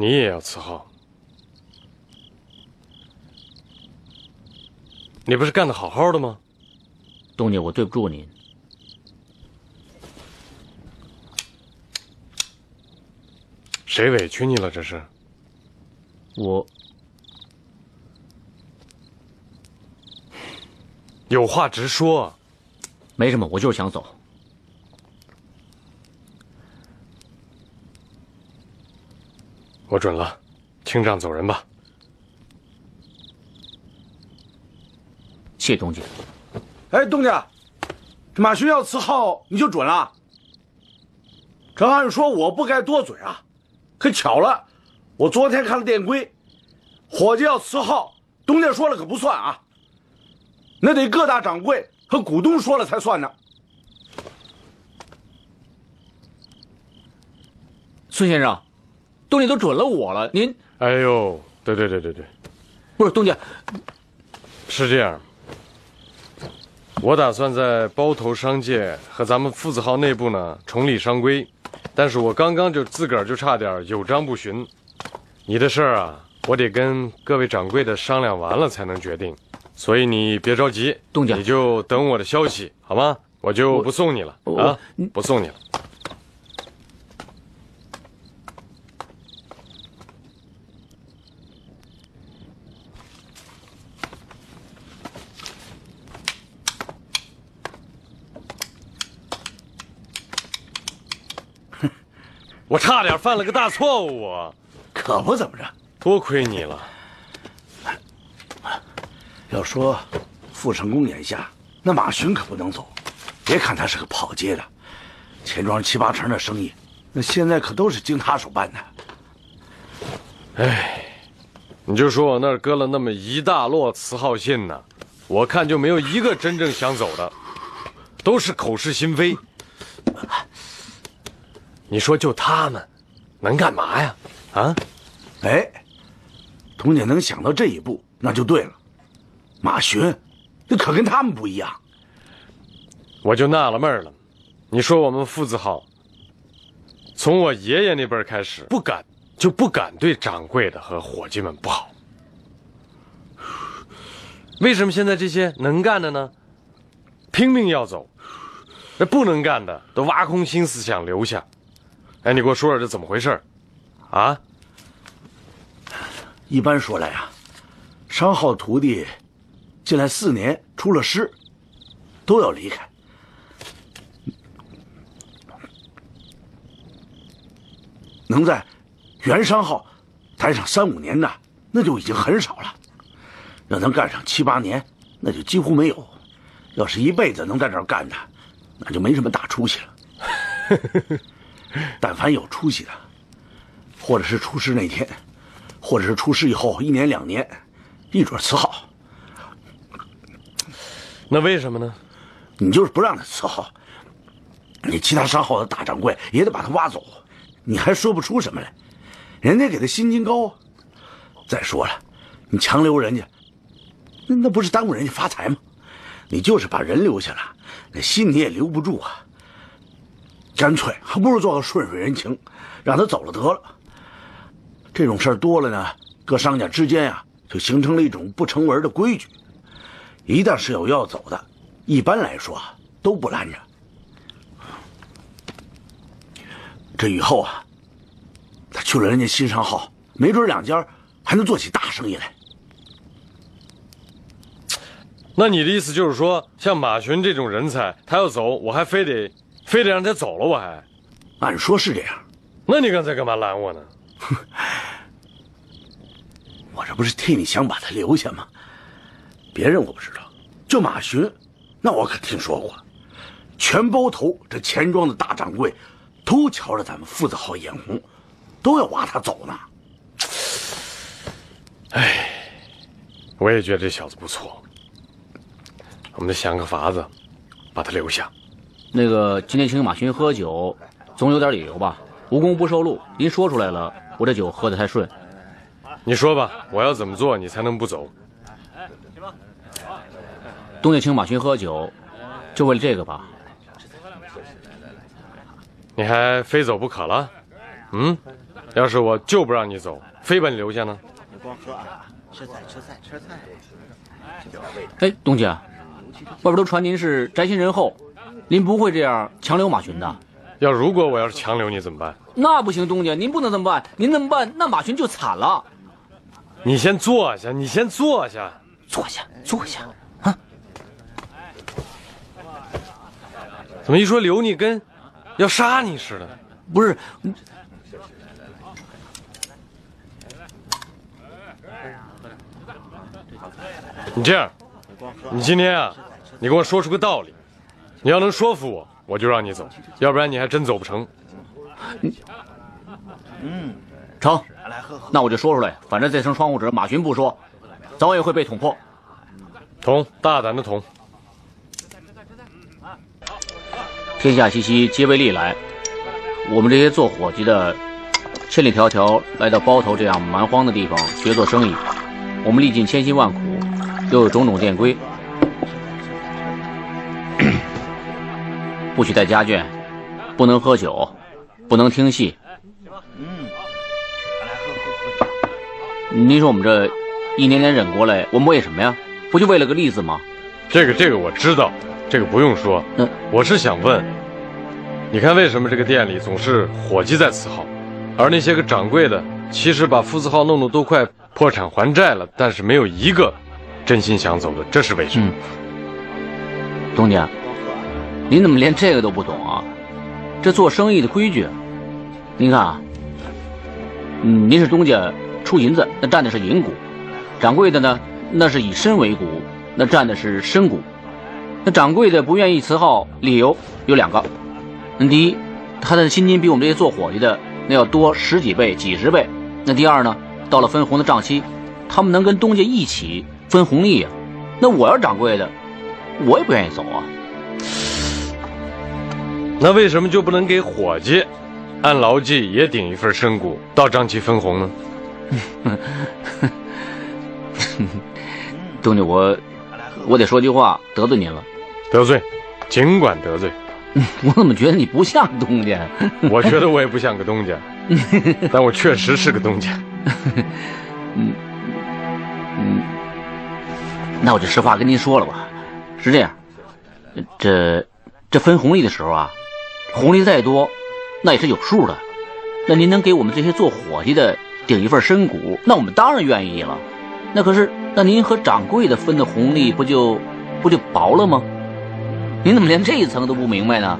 你也要伺候？你不是干的好好的吗？东家，我对不住您。谁委屈你了？这是？我有话直说。没什么，我就是想走。我准了，清账走人吧。谢东家。哎，东家，这马巡要辞号你就准了。这按说我不该多嘴啊，可巧了，我昨天看了店规，伙计要辞号，东家说了可不算啊，那得各大掌柜和股东说了才算呢。孙先生，东家都准了我了，您……哎呦，对对对对对，不是东家，是这样。我打算在包头商界和咱们父子号内部呢重立商规，但是我刚刚就自个儿就差点有章不循。你的事儿啊，我得跟各位掌柜的商量完了才能决定，所以你别着急，东家，你就等我的消息好吗？我就不送你了啊，不送你了。我差点犯了个大错误啊！可不怎么着，多亏你了。要说傅成功眼下，那马巡可不能走。别看他是个跑街的，钱庄七八成的生意，那现在可都是经他手办的。哎，你就说我那儿搁了那么一大摞辞号信呢，我看就没有一个真正想走的，都是口是心非。你说就他们，能干嘛呀？啊？哎，童姐能想到这一步，那就对了。马巡，那可跟他们不一样。我就纳了闷了，你说我们父子号，从我爷爷那辈开始，不敢就不敢对掌柜的和伙计们不好。为什么现在这些能干的呢，拼命要走，那不能干的都挖空心思想留下？哎，你给我说说这怎么回事啊？一般说来啊，商号徒弟进来四年出了师，都要离开。能在原商号待上三五年的，那就已经很少了；要能干上七八年，那就几乎没有；要是一辈子能在这儿干的，那就没什么大出息了。但凡有出息的，或者是出师那天，或者是出师以后一年两年，一准伺候。那为什么呢？你就是不让他伺候，你其他商号的大掌柜也得把他挖走，你还说不出什么来。人家给他薪金高。再说了，你强留人家，那那不是耽误人家发财吗？你就是把人留下了，那心你也留不住啊。干脆还不如做个顺水人情，让他走了得了。这种事儿多了呢，各商家之间呀，就形成了一种不成文的规矩。一旦是有要走的，一般来说都不拦着。这以后啊，他去了人家新商号，没准两家还能做起大生意来。那你的意思就是说，像马群这种人才，他要走，我还非得？非得让他走了，我还，按说是这样，那你刚才干嘛拦我呢？我这不是替你想把他留下吗？别人我不知道，就马巡，那我可听说过，全包头这钱庄的大掌柜，都瞧着咱们父子好眼红，都要挖他走呢。哎，我也觉得这小子不错，我们得想个法子，把他留下。那个今天请马群喝酒，总有点理由吧？无功不受禄，您说出来了，我这酒喝的太顺。你说吧，我要怎么做你才能不走？东家请马群喝酒，就为了这个吧？你还非走不可了？嗯？要是我就不让你走，非把你留下呢？你光喝啊，吃菜吃菜吃菜。哎，东家，外边都传您是宅心仁厚，您不会这样强留马群的。要如果我要是强留你怎么办？那不行，东家，您不能这么办。您这么办，那马群就惨了。你先坐下，你先坐下，坐下，坐下啊。怎么一说留你跟要杀你似的？不是，你这样，你今天啊，你给我说出个道理，你要能说服我，我就让你走，要不然你还真走不成。嗯成，那我就说出来，反正这层窗户纸马群不说，早晚也会被捅破。捅，大胆的捅。天下熙熙，皆为利来。我们这些做伙计的，千里迢迢来到包头这样蛮荒的地方学做生意，我们历尽千辛万苦，又有种种店规，不许带家眷，不能喝酒，不能听戏。嗯您说我们这一年年忍过来，我们为什么呀？不就为了个例子吗？这个这个我知道，这个不用说。嗯我是想问，你看为什么这个店里总是伙计在伺候，而那些个掌柜的，其实把夫字号弄得都快破产还债了，但是没有一个真心想走的，这是为什么？东家，您怎么连这个都不懂啊？这做生意的规矩，您看啊，嗯，您是东家出银子，那占的是银股；掌柜的呢，那是以身为股，那占的是身股。那掌柜的不愿意辞号，理由有两个：那第一，他的薪金比我们这些做伙计的那要多十几倍、几十倍；那第二呢，到了分红的账期，他们能跟东家一起分红利呀、那我要掌柜的，我也不愿意走啊。那为什么就不能给伙计按劳计也顶一份身股，到账期分红呢？东家，我我得说句话得罪您了。得罪，尽管得罪。我怎么觉得你不像东家？我觉得我也不像个东家，但我确实是个东家。嗯，那我就实话跟您说了吧，是这样，这这分红利的时候啊，红利再多，那也是有数的。那您能给我们这些做伙计的顶一份身股，那我们当然愿意了。那可是，那您和掌柜的分的红利不就不就薄了吗？您怎么连这一层都不明白呢？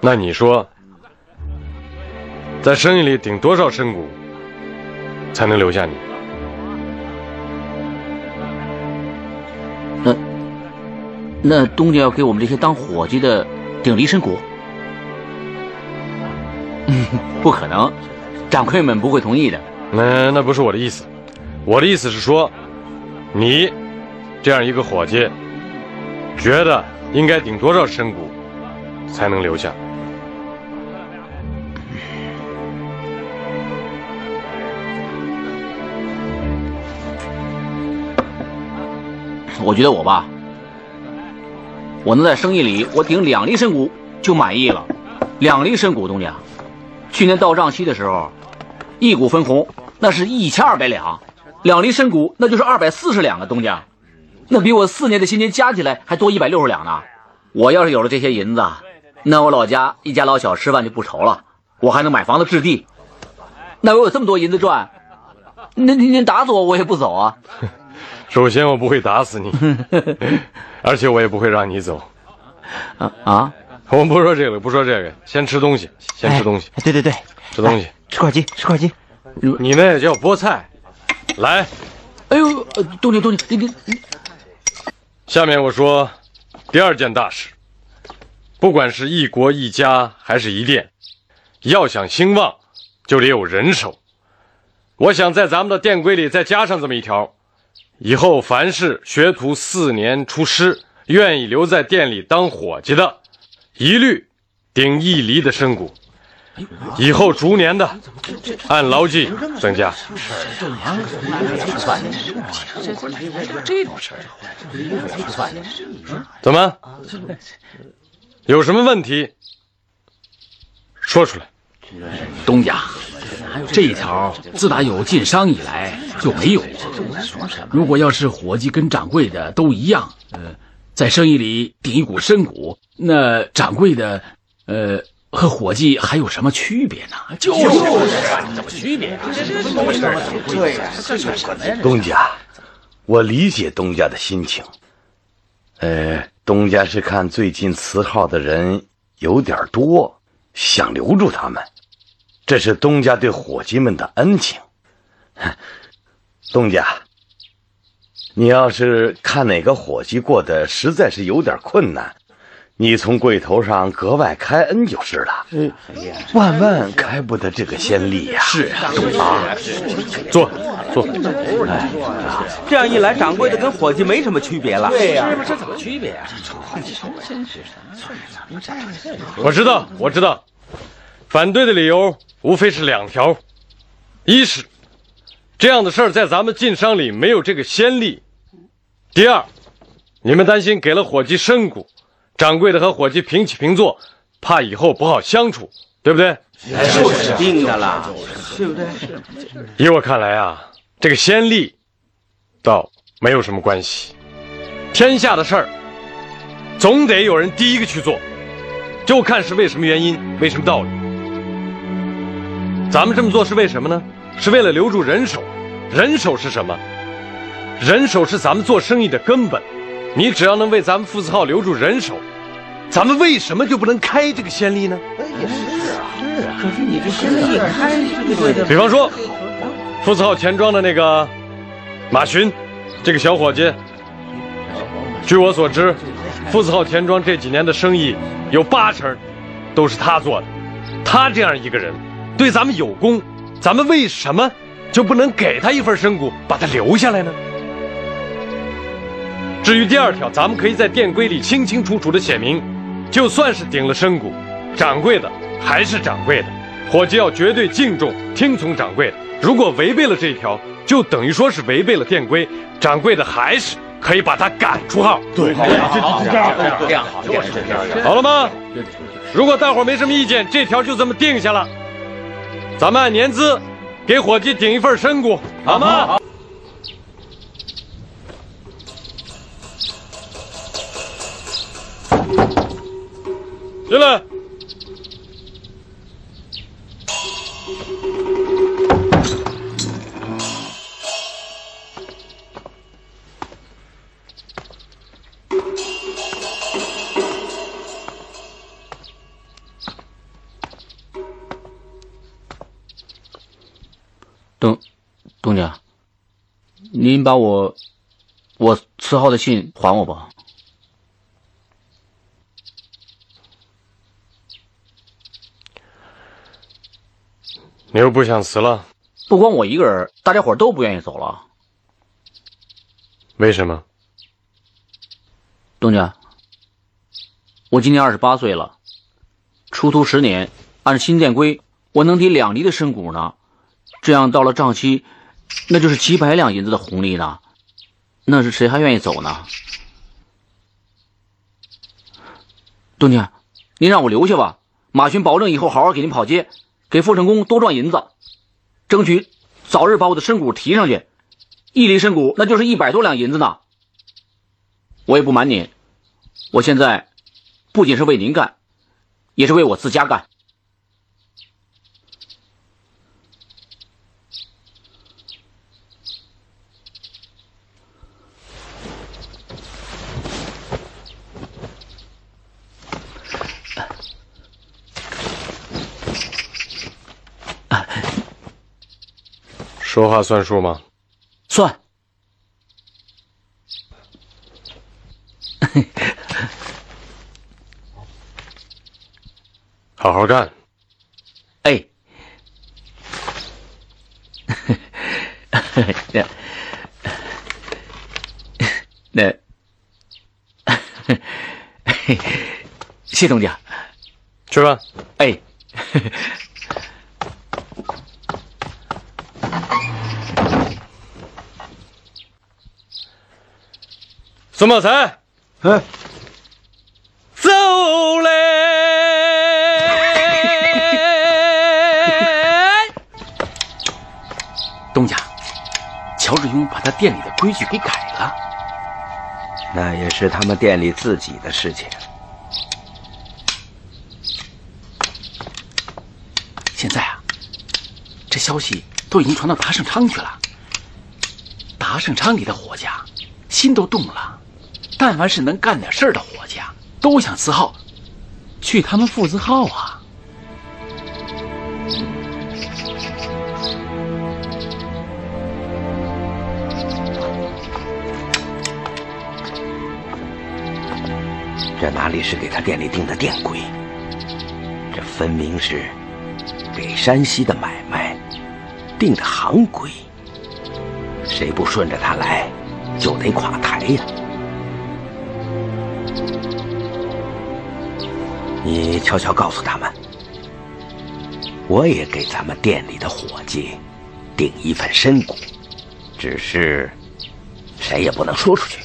那你说，在生意里顶多少身股才能留下你？那东家要给我们这些当伙计的顶离身股？嗯，不可能，掌柜们不会同意的。那那不是我的意思，我的意思是说，你这样一个伙计，觉得应该顶多少身股才能留下？我觉得我吧，我能在生意里我顶两厘身股就满意了。两厘身股，东家，去年到账期的时候，一股分红那是一千二百两，两厘身股那就是二百四十两啊，东家，那比我四年的薪金加起来还多一百六十两呢。我要是有了这些银子，那我老家一家老小吃饭就不愁了，我还能买房子置地。那我有这么多银子赚，那您您打死我我也不走啊。首先，我不会打死你，而且我也不会让你走。啊啊！我们不说这个，不说这个，先吃东西，先吃东西，对对对，吃东西。吃块鸡，吃块鸡。你那也叫菠菜。来，哎呦，呃东家东家，你你你，下面我说第二件大事，不管是一国一家还是一店，要想兴旺，就得有人手。我想在咱们的店规里再加上这么一条：以后凡是学徒四年出师，愿意留在店里当伙计的，一律顶一厘的身股。以后逐年的按劳计增加。怎么？有什么问题？说出来。东家，这一条自打有晋商以来就没有过。如果要是伙计跟掌柜的都一样，呃，在生意里顶一股深股，那掌柜的，呃，和伙计还有什么区别呢？就是怎么区别？对呀，这有什么呀？东家，我理解东家的心情。呃，东家是看最近辞号的人有点多，想留住他们，这是东家对伙计们的恩情。东家，你要是看哪个伙计过得实在是有点困难，你从柜头上格外开恩就是了。万万开不得这个先例呀！是啊，坐，坐。这样一来，掌柜的跟伙计没什么区别了。对呀，这怎么区别啊？我知道，我知道，反对的理由无非是两条：一是这样的事儿在咱们晋商里没有这个先例；第二，你们担心给了伙计身股，掌柜的和伙计平起平坐，怕以后不好相处，对不对？是定的啦，对不对？依我看来啊，这个先例倒没有什么关系。天下的事儿，总得有人第一个去做，就看是为什么原因，为什么道理。咱们这么做是为什么呢？是为了留住人手。人手是什么？人手是咱们做生意的根本。你只要能为咱们父子号留住人手，咱们为什么就不能开这个先例呢？哎，也是啊，是啊。可是你这先例开比方说，父子号钱庄的那个马寻，这个小伙计，据我所知，父子号钱庄这几年的生意有八成都是他做的。他这样一个人，对咱们有功，咱们为什么就不能给他一份身股，把他留下来呢？至于第二条，咱们可以在店规里清清楚楚的写明，就算是顶了身股，掌柜的还是掌柜的，伙计要绝对敬重、听从掌柜的。如果违背了这一条，就等于说是违背了店规，掌柜的还是可以把他赶出号。对，这样好，这样好，这样好了吗？如果大伙没什么意见，这条就这么定下了。咱们按年资给伙计顶一份身股，好吗？进来。您把我我辞号的信还我吧。你又不想辞了？不光我一个人，大家伙都不愿意走了。为什么？东家，我今年二十八岁了，出徒十年，按新店规，我能抵两厘的身股呢。这样到了账期，那就是几百两银子的红利呢。那是谁还愿意走呢？东家，您让我留下吧。马群保证以后好好给您跑街，给傅成功多赚银子，争取早日把我的身股提上去。一厘身股那就是一百多两银子呢。我也不瞒您，我现在不仅是为您干，也是为我自家干。说话算数吗？算。好好干。哎，那 那，谢东家。吃饭。哎，孙茂才，哎，走嘞！东家，乔志庸把他店里的规矩给改了。那也是他们店里自己的事情。现在啊，这消息都已经传到达胜昌去了。达胜昌里的伙计啊，心都动了。但凡是能干点事儿的伙计啊，都想伺候去他们父子号啊。这哪里是给他店里定的店规？这分明是给山西的买卖定的行规。谁不顺着他来，就得垮台呀！你悄悄告诉他们，我也给咱们店里的伙计定一份身故，只是谁也不能说出去。